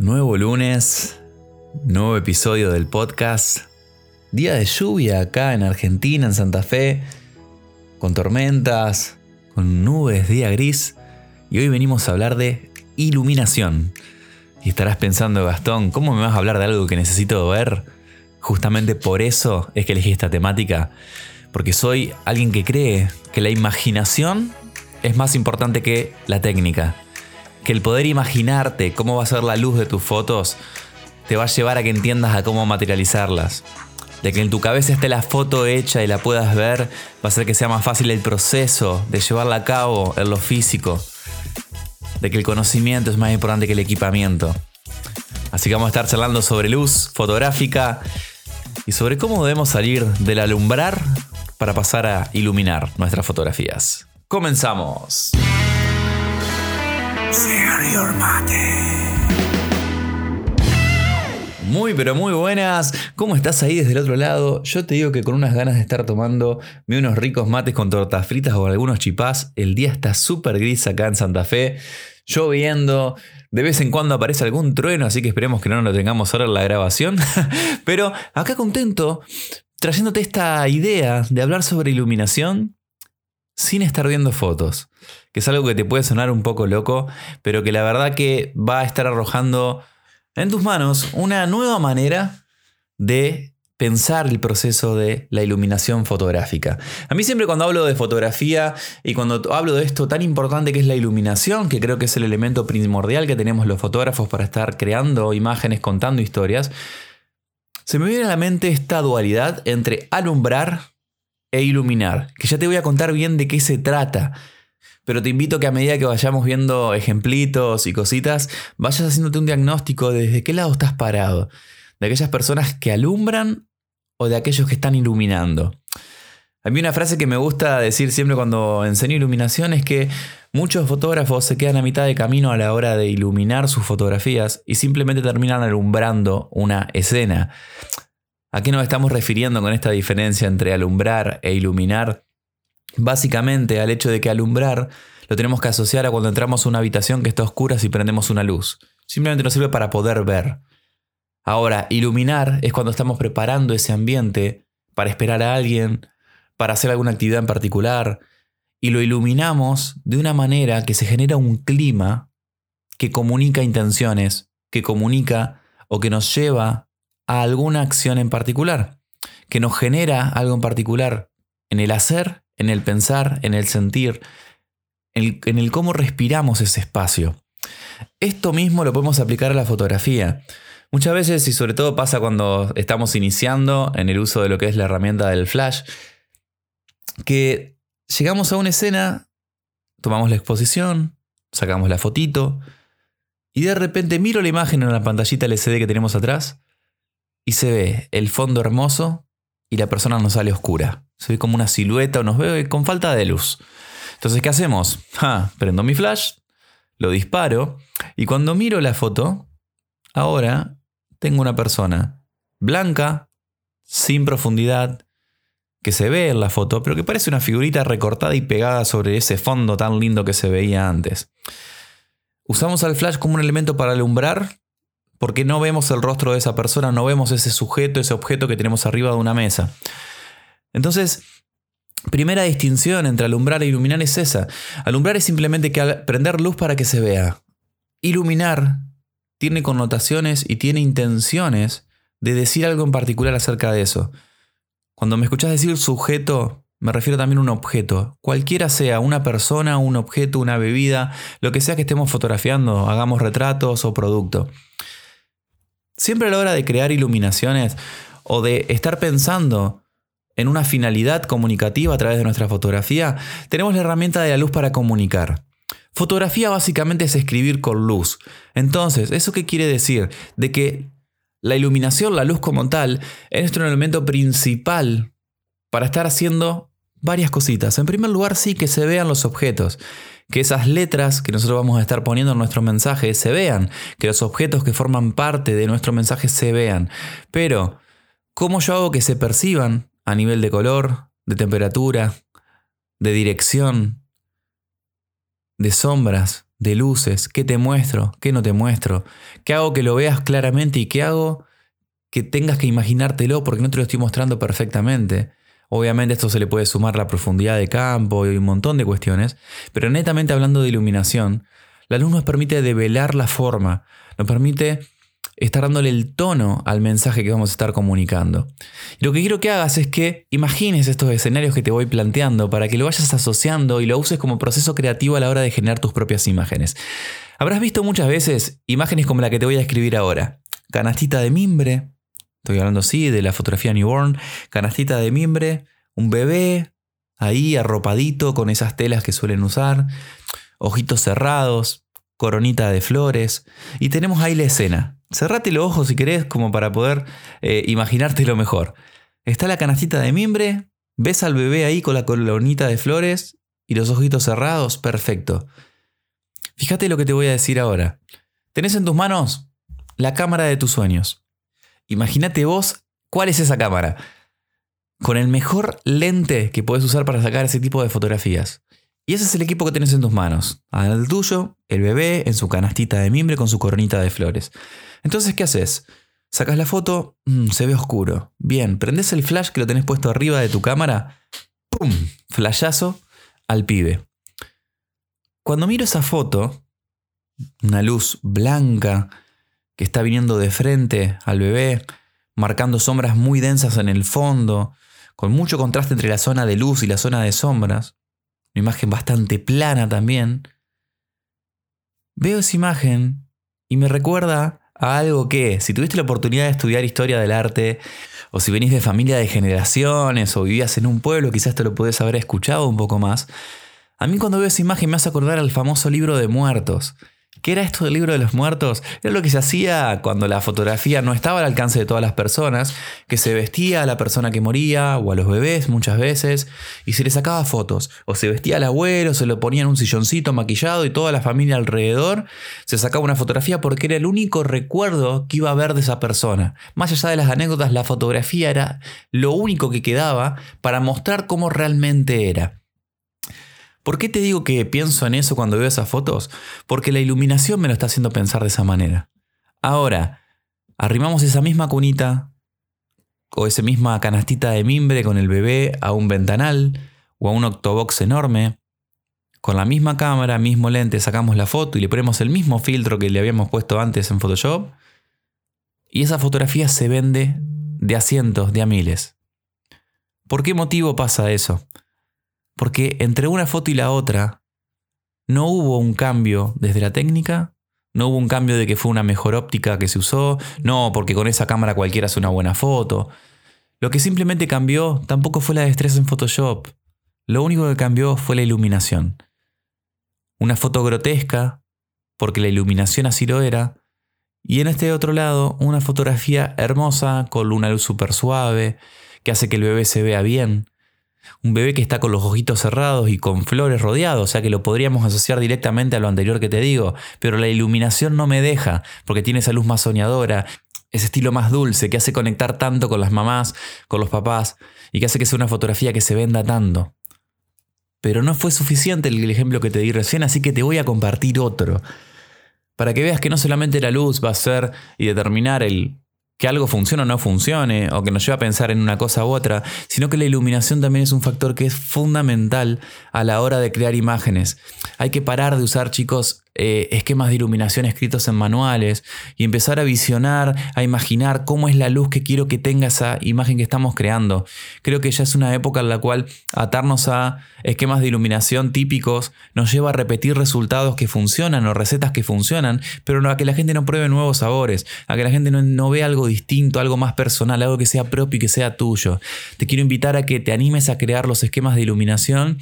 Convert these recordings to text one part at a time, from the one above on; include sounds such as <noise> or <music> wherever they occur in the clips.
Nuevo lunes, nuevo episodio del podcast. Día de lluvia acá en Argentina, en Santa Fe, con tormentas, con nubes, día gris. Y hoy venimos a hablar de iluminación. Y estarás pensando, Gastón, ¿cómo me vas a hablar de algo que necesito ver? Justamente por eso es que elegí esta temática. Porque soy alguien que cree que la imaginación es más importante que la técnica que el poder imaginarte cómo va a ser la luz de tus fotos te va a llevar a que entiendas a cómo materializarlas. De que en tu cabeza esté la foto hecha y la puedas ver, va a hacer que sea más fácil el proceso de llevarla a cabo en lo físico. De que el conocimiento es más importante que el equipamiento. Así que vamos a estar charlando sobre luz fotográfica y sobre cómo debemos salir del alumbrar para pasar a iluminar nuestras fotografías. Comenzamos. Muy pero muy buenas, ¿cómo estás ahí desde el otro lado? Yo te digo que con unas ganas de estar tomando unos ricos mates con tortas fritas o algunos chipás, el día está súper gris acá en Santa Fe, lloviendo, de vez en cuando aparece algún trueno, así que esperemos que no lo tengamos ahora en la grabación, <laughs> pero acá contento trayéndote esta idea de hablar sobre iluminación sin estar viendo fotos que es algo que te puede sonar un poco loco, pero que la verdad que va a estar arrojando en tus manos una nueva manera de pensar el proceso de la iluminación fotográfica. A mí siempre cuando hablo de fotografía y cuando hablo de esto tan importante que es la iluminación, que creo que es el elemento primordial que tenemos los fotógrafos para estar creando imágenes, contando historias, se me viene a la mente esta dualidad entre alumbrar e iluminar, que ya te voy a contar bien de qué se trata pero te invito a que a medida que vayamos viendo ejemplitos y cositas, vayas haciéndote un diagnóstico de desde qué lado estás parado. De aquellas personas que alumbran o de aquellos que están iluminando. A mí una frase que me gusta decir siempre cuando enseño iluminación es que muchos fotógrafos se quedan a mitad de camino a la hora de iluminar sus fotografías y simplemente terminan alumbrando una escena. ¿A qué nos estamos refiriendo con esta diferencia entre alumbrar e iluminar? Básicamente al hecho de que alumbrar lo tenemos que asociar a cuando entramos a una habitación que está oscura si prendemos una luz. Simplemente nos sirve para poder ver. Ahora, iluminar es cuando estamos preparando ese ambiente para esperar a alguien, para hacer alguna actividad en particular, y lo iluminamos de una manera que se genera un clima que comunica intenciones, que comunica o que nos lleva a alguna acción en particular, que nos genera algo en particular en el hacer en el pensar, en el sentir, en el, cómo respiramos ese espacio. Esto mismo lo podemos aplicar a la fotografía. Muchas veces, y sobre todo pasa cuando estamos iniciando en el uso de lo que es la herramienta del flash, que llegamos a una escena, tomamos la exposición, sacamos la fotito, y de repente miro la imagen en la pantallita LCD que tenemos atrás, y se ve el fondo hermoso y la persona nos sale oscura. Se ve como una silueta o nos ve con falta de luz. Entonces, ¿qué hacemos? prendo mi flash, lo disparo y cuando miro la foto, ahora tengo una persona blanca, sin profundidad, que se ve en la foto, pero que parece una figurita recortada y pegada sobre ese fondo tan lindo que se veía antes. Usamos al flash como un elemento para alumbrar porque no vemos el rostro de esa persona, no vemos ese sujeto, ese objeto que tenemos arriba de una mesa. Entonces, primera distinción entre alumbrar e iluminar es esa. Alumbrar es simplemente que prender luz para que se vea. Iluminar tiene connotaciones y tiene intenciones de decir algo en particular acerca de eso. Cuando me escuchas decir sujeto, me refiero también a un objeto. Cualquiera sea, una persona, un objeto, una bebida, lo que sea que estemos fotografiando, hagamos retratos o producto. Siempre a la hora de crear iluminaciones o de estar pensando en una finalidad comunicativa a través de nuestra fotografía, tenemos la herramienta de la luz para comunicar. Fotografía básicamente es escribir con luz. Entonces, ¿eso qué quiere decir? De que la iluminación, la luz como tal, es nuestro elemento principal para estar haciendo varias cositas. En primer lugar, sí que se vean los objetos que esas letras que nosotros vamos a estar poniendo en nuestro mensaje se vean, que los objetos que forman parte de nuestro mensaje se vean. Pero, ¿cómo yo hago que se perciban a nivel de color, de temperatura, de dirección, de sombras, de luces, qué te muestro, qué no te muestro, qué hago que lo veas claramente y qué hago que tengas que imaginártelo porque no te lo estoy mostrando perfectamente. Obviamente esto se le puede sumar la profundidad de campo y un montón de cuestiones, pero netamente hablando de iluminación, la luz nos permite develar la forma, nos permite estar dándole el tono al mensaje que vamos a estar comunicando. Y lo que quiero que hagas es que imagines estos escenarios que te voy planteando para que lo vayas asociando y lo uses como proceso creativo a la hora de generar tus propias imágenes. Habrás visto muchas veces imágenes como la que te voy a escribir ahora. Canastita de mimbre, estoy hablando sí de la fotografía newborn, canastita de mimbre, un bebé ahí arropadito con esas telas que suelen usar, ojitos cerrados, coronita de flores, y tenemos ahí la escena. Cerrate los ojos si querés, como para poder eh, imaginártelo mejor. Está la canastita de mimbre, ves al bebé ahí con la coronita de flores y los ojitos cerrados, perfecto. Fíjate lo que te voy a decir ahora. Tenés en tus manos la cámara de tus sueños. Imagínate vos cuál es esa cámara. Con el mejor lente que puedes usar para sacar ese tipo de fotografías. Y ese es el equipo que tenés en tus manos. Al tuyo, el bebé en su canastita de mimbre con su coronita de flores. Entonces, ¿qué haces? Sacas la foto, mm, se ve oscuro. Bien, prendes el flash que lo tenés puesto arriba de tu cámara. ¡Pum! Flashazo al pibe. Cuando miro esa foto, una luz blanca que está viniendo de frente al bebé, marcando sombras muy densas en el fondo, con mucho contraste entre la zona de luz y la zona de sombras una imagen bastante plana también, veo esa imagen y me recuerda a algo que, si tuviste la oportunidad de estudiar historia del arte, o si venís de familia de generaciones, o vivías en un pueblo, quizás te lo podés haber escuchado un poco más, a mí cuando veo esa imagen me hace acordar al famoso libro de muertos, ¿Qué era esto del libro de los muertos? Era lo que se hacía cuando la fotografía no estaba al alcance de todas las personas, que se vestía a la persona que moría o a los bebés muchas veces y se le sacaba fotos. O se vestía al abuelo, se lo ponía en un silloncito maquillado y toda la familia alrededor se sacaba una fotografía porque era el único recuerdo que iba a haber de esa persona. Más allá de las anécdotas, la fotografía era lo único que quedaba para mostrar cómo realmente era. ¿Por qué te digo que pienso en eso cuando veo esas fotos? Porque la iluminación me lo está haciendo pensar de esa manera. Ahora, arrimamos esa misma cunita o esa misma canastita de mimbre con el bebé a un ventanal o a un octobox enorme. Con la misma cámara, mismo lente, sacamos la foto y le ponemos el mismo filtro que le habíamos puesto antes en Photoshop. Y esa fotografía se vende de a cientos, de a miles. ¿Por qué motivo pasa eso? Porque entre una foto y la otra no hubo un cambio desde la técnica, no hubo un cambio de que fue una mejor óptica que se usó, no porque con esa cámara cualquiera hace una buena foto. Lo que simplemente cambió tampoco fue la destreza en Photoshop. Lo único que cambió fue la iluminación. Una foto grotesca, porque la iluminación así lo era, y en este otro lado una fotografía hermosa con una luz súper suave, que hace que el bebé se vea bien, un bebé que está con los ojitos cerrados y con flores rodeados, o sea que lo podríamos asociar directamente a lo anterior que te digo, pero la iluminación no me deja, porque tiene esa luz más soñadora, ese estilo más dulce que hace conectar tanto con las mamás, con los papás, y que hace que sea una fotografía que se venda tanto. Pero no fue suficiente el ejemplo que te di recién, así que te voy a compartir otro. Para que veas que no solamente la luz va a ser y determinar el que algo funcione o no funcione, o que nos lleve a pensar en una cosa u otra, sino que la iluminación también es un factor que es fundamental a la hora de crear imágenes. Hay que parar de usar, chicos, eh, esquemas de iluminación escritos en manuales y empezar a visionar, a imaginar cómo es la luz que quiero que tenga esa imagen que estamos creando. Creo que ya es una época en la cual atarnos a esquemas de iluminación típicos nos lleva a repetir resultados que funcionan o recetas que funcionan, pero a que la gente no pruebe nuevos sabores, a que la gente no, no vea algo distinto, algo más personal, algo que sea propio y que sea tuyo. Te quiero invitar a que te animes a crear los esquemas de iluminación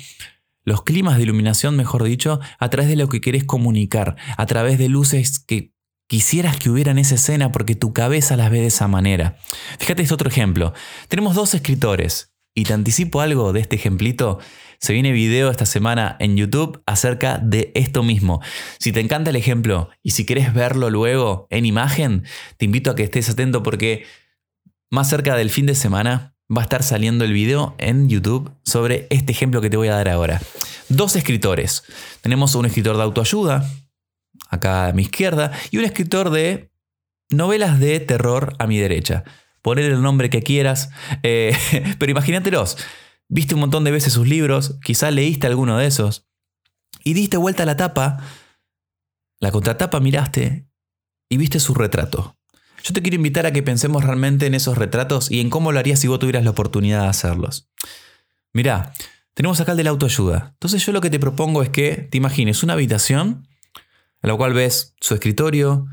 los climas de iluminación, mejor dicho, a través de lo que querés comunicar, a través de luces que quisieras que hubiera en esa escena porque tu cabeza las ve de esa manera. Fíjate este otro ejemplo. Tenemos dos escritores y te anticipo algo de este ejemplito. Se viene video esta semana en YouTube acerca de esto mismo. Si te encanta el ejemplo y si querés verlo luego en imagen, te invito a que estés atento porque más cerca del fin de semana va a estar saliendo el video en YouTube sobre este ejemplo que te voy a dar ahora. Dos escritores. Tenemos un escritor de autoayuda, acá a mi izquierda, y un escritor de novelas de terror a mi derecha. Poner el nombre que quieras, eh, <laughs> pero imagínatelos. Viste un montón de veces sus libros, quizá leíste alguno de esos, y diste vuelta a la tapa, la contratapa miraste y viste su retrato. Yo te quiero invitar a que pensemos realmente en esos retratos y en cómo lo harías si vos tuvieras la oportunidad de hacerlos. Mirá, tenemos acá el de la autoayuda. Entonces yo lo que te propongo es que te imagines una habitación en la cual ves su escritorio,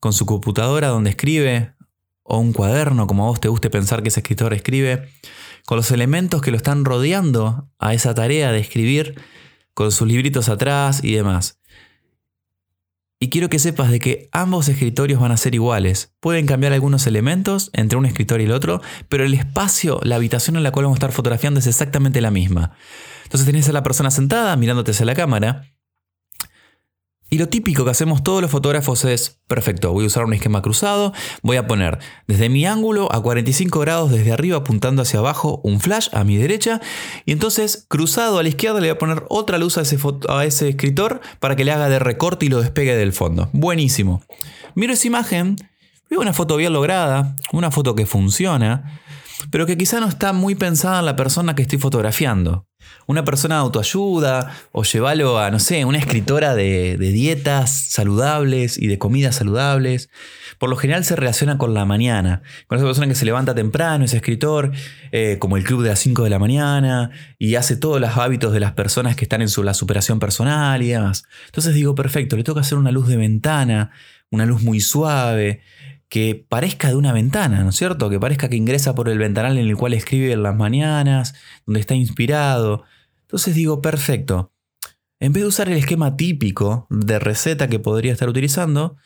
con su computadora donde escribe, o un cuaderno como a vos te guste pensar que ese escritor escribe, con los elementos que lo están rodeando a esa tarea de escribir, con sus libritos atrás y demás. Y quiero que sepas de que ambos escritorios van a ser iguales. Pueden cambiar algunos elementos entre un escritorio y el otro, pero el espacio, la habitación en la cual vamos a estar fotografiando es exactamente la misma. Entonces tenés a la persona sentada mirándote hacia la cámara y lo típico que hacemos todos los fotógrafos es, perfecto, voy a usar un esquema cruzado, voy a poner desde mi ángulo a 45 grados desde arriba apuntando hacia abajo un flash a mi derecha y entonces cruzado a la izquierda le voy a poner otra luz a ese, escritor para que le haga de recorte y lo despegue del fondo. Buenísimo. Miro esa imagen, veo una foto bien lograda, una foto que funciona, pero que quizá no está muy pensada en la persona que estoy fotografiando. Una persona de autoayuda o llevarlo a, no sé, una escritora de, dietas saludables y de comidas saludables. Por lo general se relaciona con la mañana, con esa persona que se levanta temprano, ese escritor, eh, como el club de las 5 de la mañana, y hace todos los hábitos de las personas que están en su, la superación personal y demás. Entonces digo, perfecto, le toca hacer una luz de ventana, una luz muy suave, que parezca de una ventana, ¿no es cierto? Que parezca que ingresa por el ventanal en el cual escribe en las mañanas, donde está inspirado. Entonces digo, perfecto. En vez de usar el esquema típico de receta que podría estar utilizando,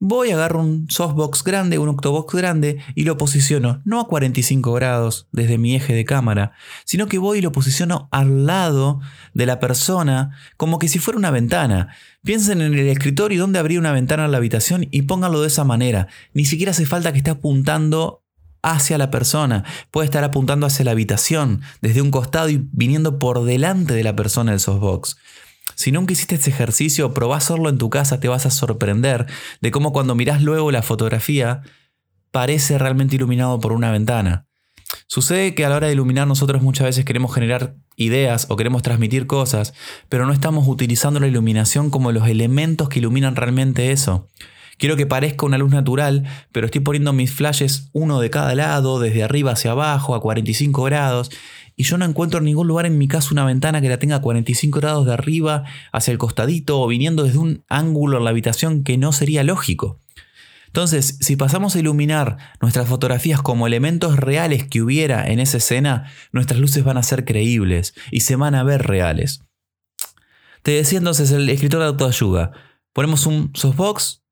voy a agarrar un softbox grande, un octobox grande y lo posiciono no a 45 grados desde mi eje de cámara, sino que voy y lo posiciono al lado de la persona como que si fuera una ventana. Piensen en el escritorio donde habría una ventana en la habitación y pónganlo de esa manera. Ni siquiera hace falta que esté apuntando hacia la persona, puede estar apuntando hacia la habitación, desde un costado y viniendo por delante de la persona del softbox. Si nunca hiciste este ejercicio, probá hacerlo en tu casa, te vas a sorprender de cómo cuando mirás luego la fotografía parece realmente iluminado por una ventana. Sucede que a la hora de iluminar nosotros muchas veces queremos generar ideas o queremos transmitir cosas, pero no estamos utilizando la iluminación como los elementos que iluminan realmente eso. Quiero que parezca una luz natural, pero estoy poniendo mis flashes uno de cada lado, desde arriba hacia abajo, a 45 grados, y yo no encuentro en ningún lugar en mi casa una ventana que la tenga 45 grados de arriba hacia el costadito o viniendo desde un ángulo en la habitación que no sería lógico. Entonces, si pasamos a iluminar nuestras fotografías como elementos reales que hubiera en esa escena, nuestras luces van a ser creíbles y se van a ver reales. Te decía entonces el escritor de autoayuda, ponemos un softbox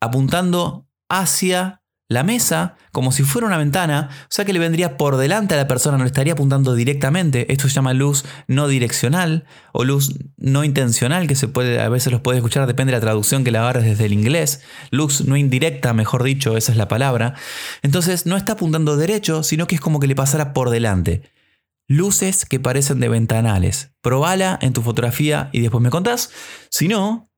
apuntando hacia la mesa como si fuera una ventana, o sea que le vendría por delante a la persona, no le estaría apuntando directamente. Esto se llama luz no direccional o luz no intencional, que se puede, a veces los puede escuchar, depende de la traducción que la agarres desde el inglés. Luz no indirecta, mejor dicho, esa es la palabra. Entonces no está apuntando derecho, sino que es como que le pasara por delante. Luces que parecen de ventanales. Probala en tu fotografía y después me contás. Si no,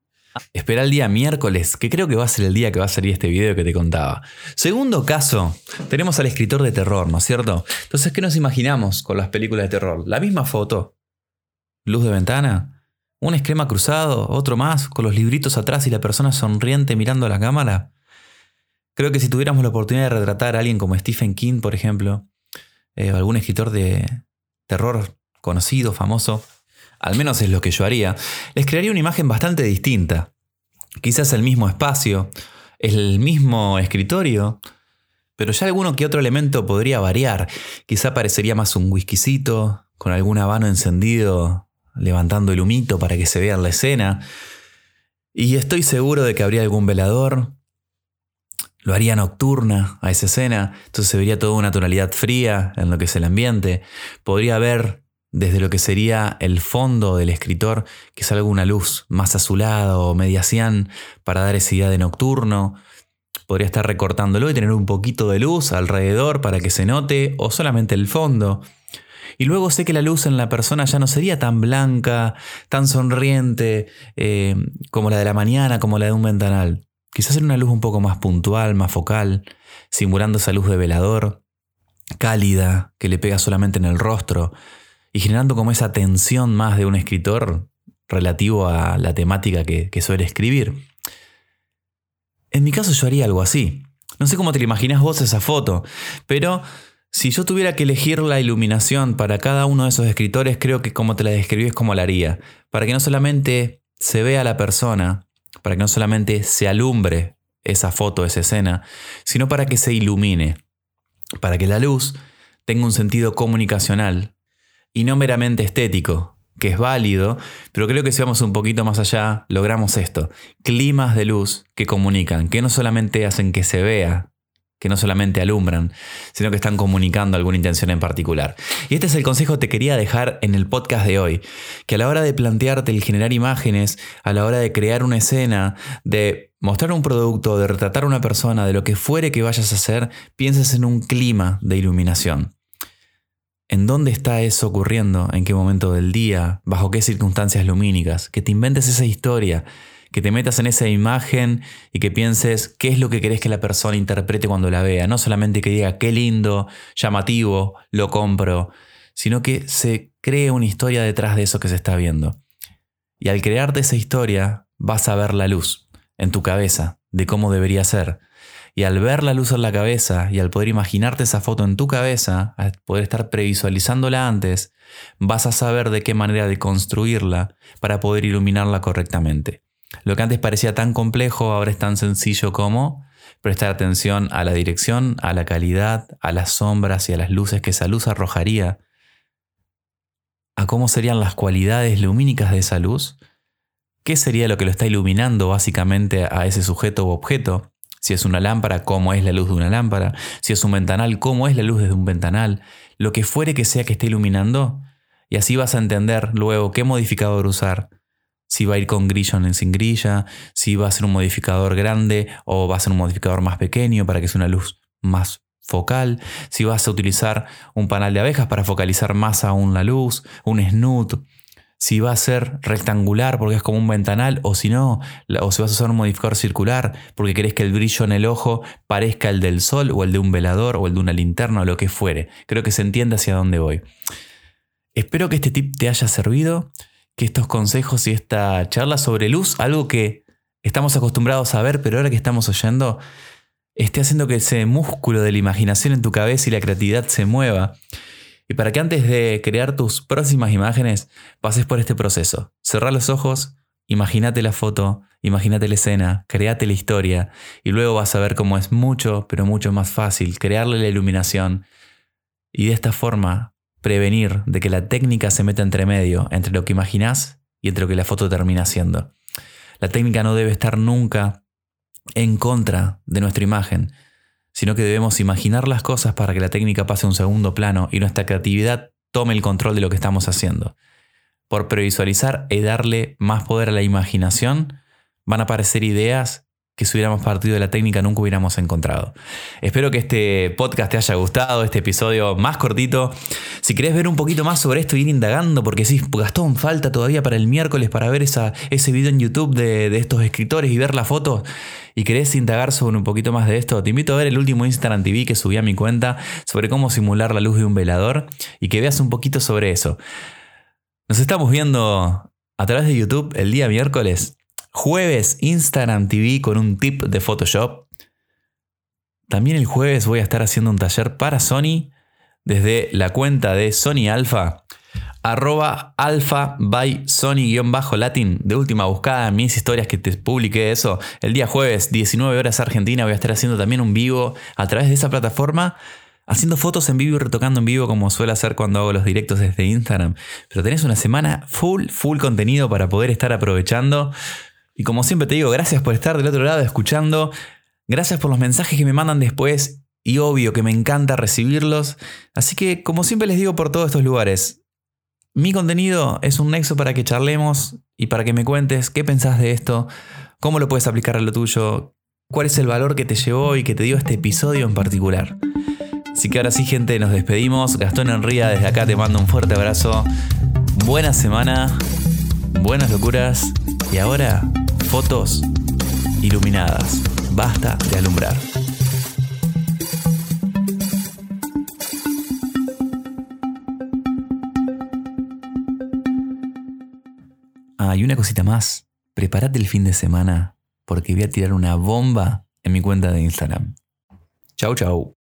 Espera el día miércoles, que creo que va a ser el día que va a salir este video que te contaba. Segundo caso, tenemos al escritor de terror, ¿no es cierto? Entonces, ¿qué nos imaginamos con las películas de terror? La misma foto, luz de ventana, un esquema cruzado, otro más, con los libritos atrás y la persona sonriente mirando a la cámara. Creo que si tuviéramos la oportunidad de retratar a alguien como Stephen King, por ejemplo, eh, algún escritor de terror conocido, famoso, al menos es lo que yo haría, les crearía una imagen bastante distinta. Quizás el mismo espacio, el mismo escritorio, pero ya alguno que otro elemento podría variar. Quizá parecería más un whiskycito, con algún habano encendido, levantando el humito para que se vea la escena. Y estoy seguro de que habría algún velador. Lo haría nocturna a esa escena, entonces se vería toda una tonalidad fría en lo que es el ambiente. Podría haber desde lo que sería el fondo del escritor, que salga una luz más azulada o media cian para dar esa idea de nocturno. Podría estar recortándolo y tener un poquito de luz alrededor para que se note, o solamente el fondo. Y luego sé que la luz en la persona ya no sería tan blanca, tan sonriente, eh, como la de la mañana, como la de un ventanal. Quizás era una luz un poco más puntual, más focal, simulando esa luz de velador, cálida, que le pega solamente en el rostro, y generando como esa tensión más de un escritor relativo a la temática que, suele escribir. En mi caso yo haría algo así. No sé cómo te lo imaginas vos esa foto, pero si yo tuviera que elegir la iluminación para cada uno de esos escritores, creo que como te la describí es como la haría. Para que no solamente se vea la persona, para que no solamente se alumbre esa foto, esa escena, sino para que se ilumine, para que la luz tenga un sentido comunicacional y no meramente estético, que es válido, pero creo que si vamos un poquito más allá, logramos esto. Climas de luz que comunican, que no solamente hacen que se vea, que no solamente alumbran, sino que están comunicando alguna intención en particular. Y este es el consejo que te quería dejar en el podcast de hoy, que a la hora de plantearte el generar imágenes, a la hora de crear una escena, de mostrar un producto, de retratar a una persona, de lo que fuere que vayas a hacer, pienses en un clima de iluminación. ¿En dónde está eso ocurriendo? ¿En qué momento del día? ¿Bajo qué circunstancias lumínicas? Que te inventes esa historia, que te metas en esa imagen y que pienses qué es lo que querés que la persona interprete cuando la vea. No solamente que diga qué lindo, llamativo, lo compro, sino que se cree una historia detrás de eso que se está viendo. Y al crearte esa historia, vas a ver la luz en tu cabeza de cómo debería ser y al ver la luz en la cabeza y al poder imaginarte esa foto en tu cabeza, al poder estar previsualizándola antes, vas a saber de qué manera de construirla para poder iluminarla correctamente. Lo que antes parecía tan complejo ahora es tan sencillo como prestar atención a la dirección, a la calidad, a las sombras y a las luces que esa luz arrojaría, a cómo serían las cualidades lumínicas de esa luz, qué sería lo que lo está iluminando básicamente a ese sujeto u objeto, si es una lámpara, cómo es la luz de una lámpara. Si es un ventanal, cómo es la luz de un ventanal. Lo que fuere que sea que esté iluminando. Y así vas a entender luego qué modificador usar. Si va a ir con grilla o sin grilla, si va a ser un modificador grande o va a ser un modificador más pequeño para que sea una luz más focal, si vas a utilizar un panal de abejas para focalizar más aún la luz, un snoot, si va a ser rectangular porque es como un ventanal o si no, o si vas a usar un modificador circular porque querés que el brillo en el ojo parezca el del sol o el de un velador o el de una linterna o lo que fuere. Creo que se entiende hacia dónde voy. Espero que este tip te haya servido, que estos consejos y esta charla sobre luz, algo que estamos acostumbrados a ver, pero ahora que estamos oyendo, esté haciendo que ese músculo de la imaginación en tu cabeza y la creatividad se mueva y para que antes de crear tus próximas imágenes pases por este proceso. Cerrar los ojos, imagínate la foto, imagínate la escena, créate la historia y luego vas a ver cómo es mucho, pero mucho más fácil crearle la iluminación y de esta forma prevenir de que la técnica se meta entre medio entre lo que imaginas y entre lo que la foto termina siendo. La técnica no debe estar nunca en contra de nuestra imagen, sino que debemos imaginar las cosas para que la técnica pase a un segundo plano y nuestra creatividad tome el control de lo que estamos haciendo. Por previsualizar y darle más poder a la imaginación, van a aparecer ideas que si hubiéramos partido de la técnica nunca hubiéramos encontrado. Espero que este podcast te haya gustado, este episodio más cortito. Si querés ver un poquito más sobre esto ir indagando, porque sí, Gastón, falta todavía para el miércoles para ver esa, ese video en YouTube de, de estos escritores y ver la foto, y querés indagar sobre un poquito más de esto, te invito a ver el último Instagram TV que subí a mi cuenta sobre cómo simular la luz de un velador y que veas un poquito sobre eso. Nos estamos viendo a través de YouTube el día miércoles. Jueves Instagram TV con un tip de Photoshop. También el jueves voy a estar haciendo un taller para Sony desde la cuenta de Sony Alpha arroba alfa by Sony-latin. De última buscada, mis historias que te publiqué eso. El día jueves, 19 horas Argentina, voy a estar haciendo también un vivo a través de esa plataforma. Haciendo fotos en vivo y retocando en vivo como suelo hacer cuando hago los directos desde Instagram. Pero tenés una semana full, full contenido para poder estar aprovechando. Y como siempre te digo, gracias por estar del otro lado escuchando. Gracias por los mensajes que me mandan después. Y obvio que me encanta recibirlos. Así que, como siempre les digo por todos estos lugares, mi contenido es un nexo para que charlemos y para que me cuentes qué pensás de esto, cómo lo puedes aplicar a lo tuyo, cuál es el valor que te llevó y que te dio este episodio en particular. Así que ahora sí, gente, nos despedimos. Gastón Enría, desde acá te mando un fuerte abrazo. Buena semana, buenas locuras y ahora fotos iluminadas. Basta de alumbrar. Ah, y una cosita más. Prepárate el fin de semana porque voy a tirar una bomba en mi cuenta de Instagram. Chau, chau.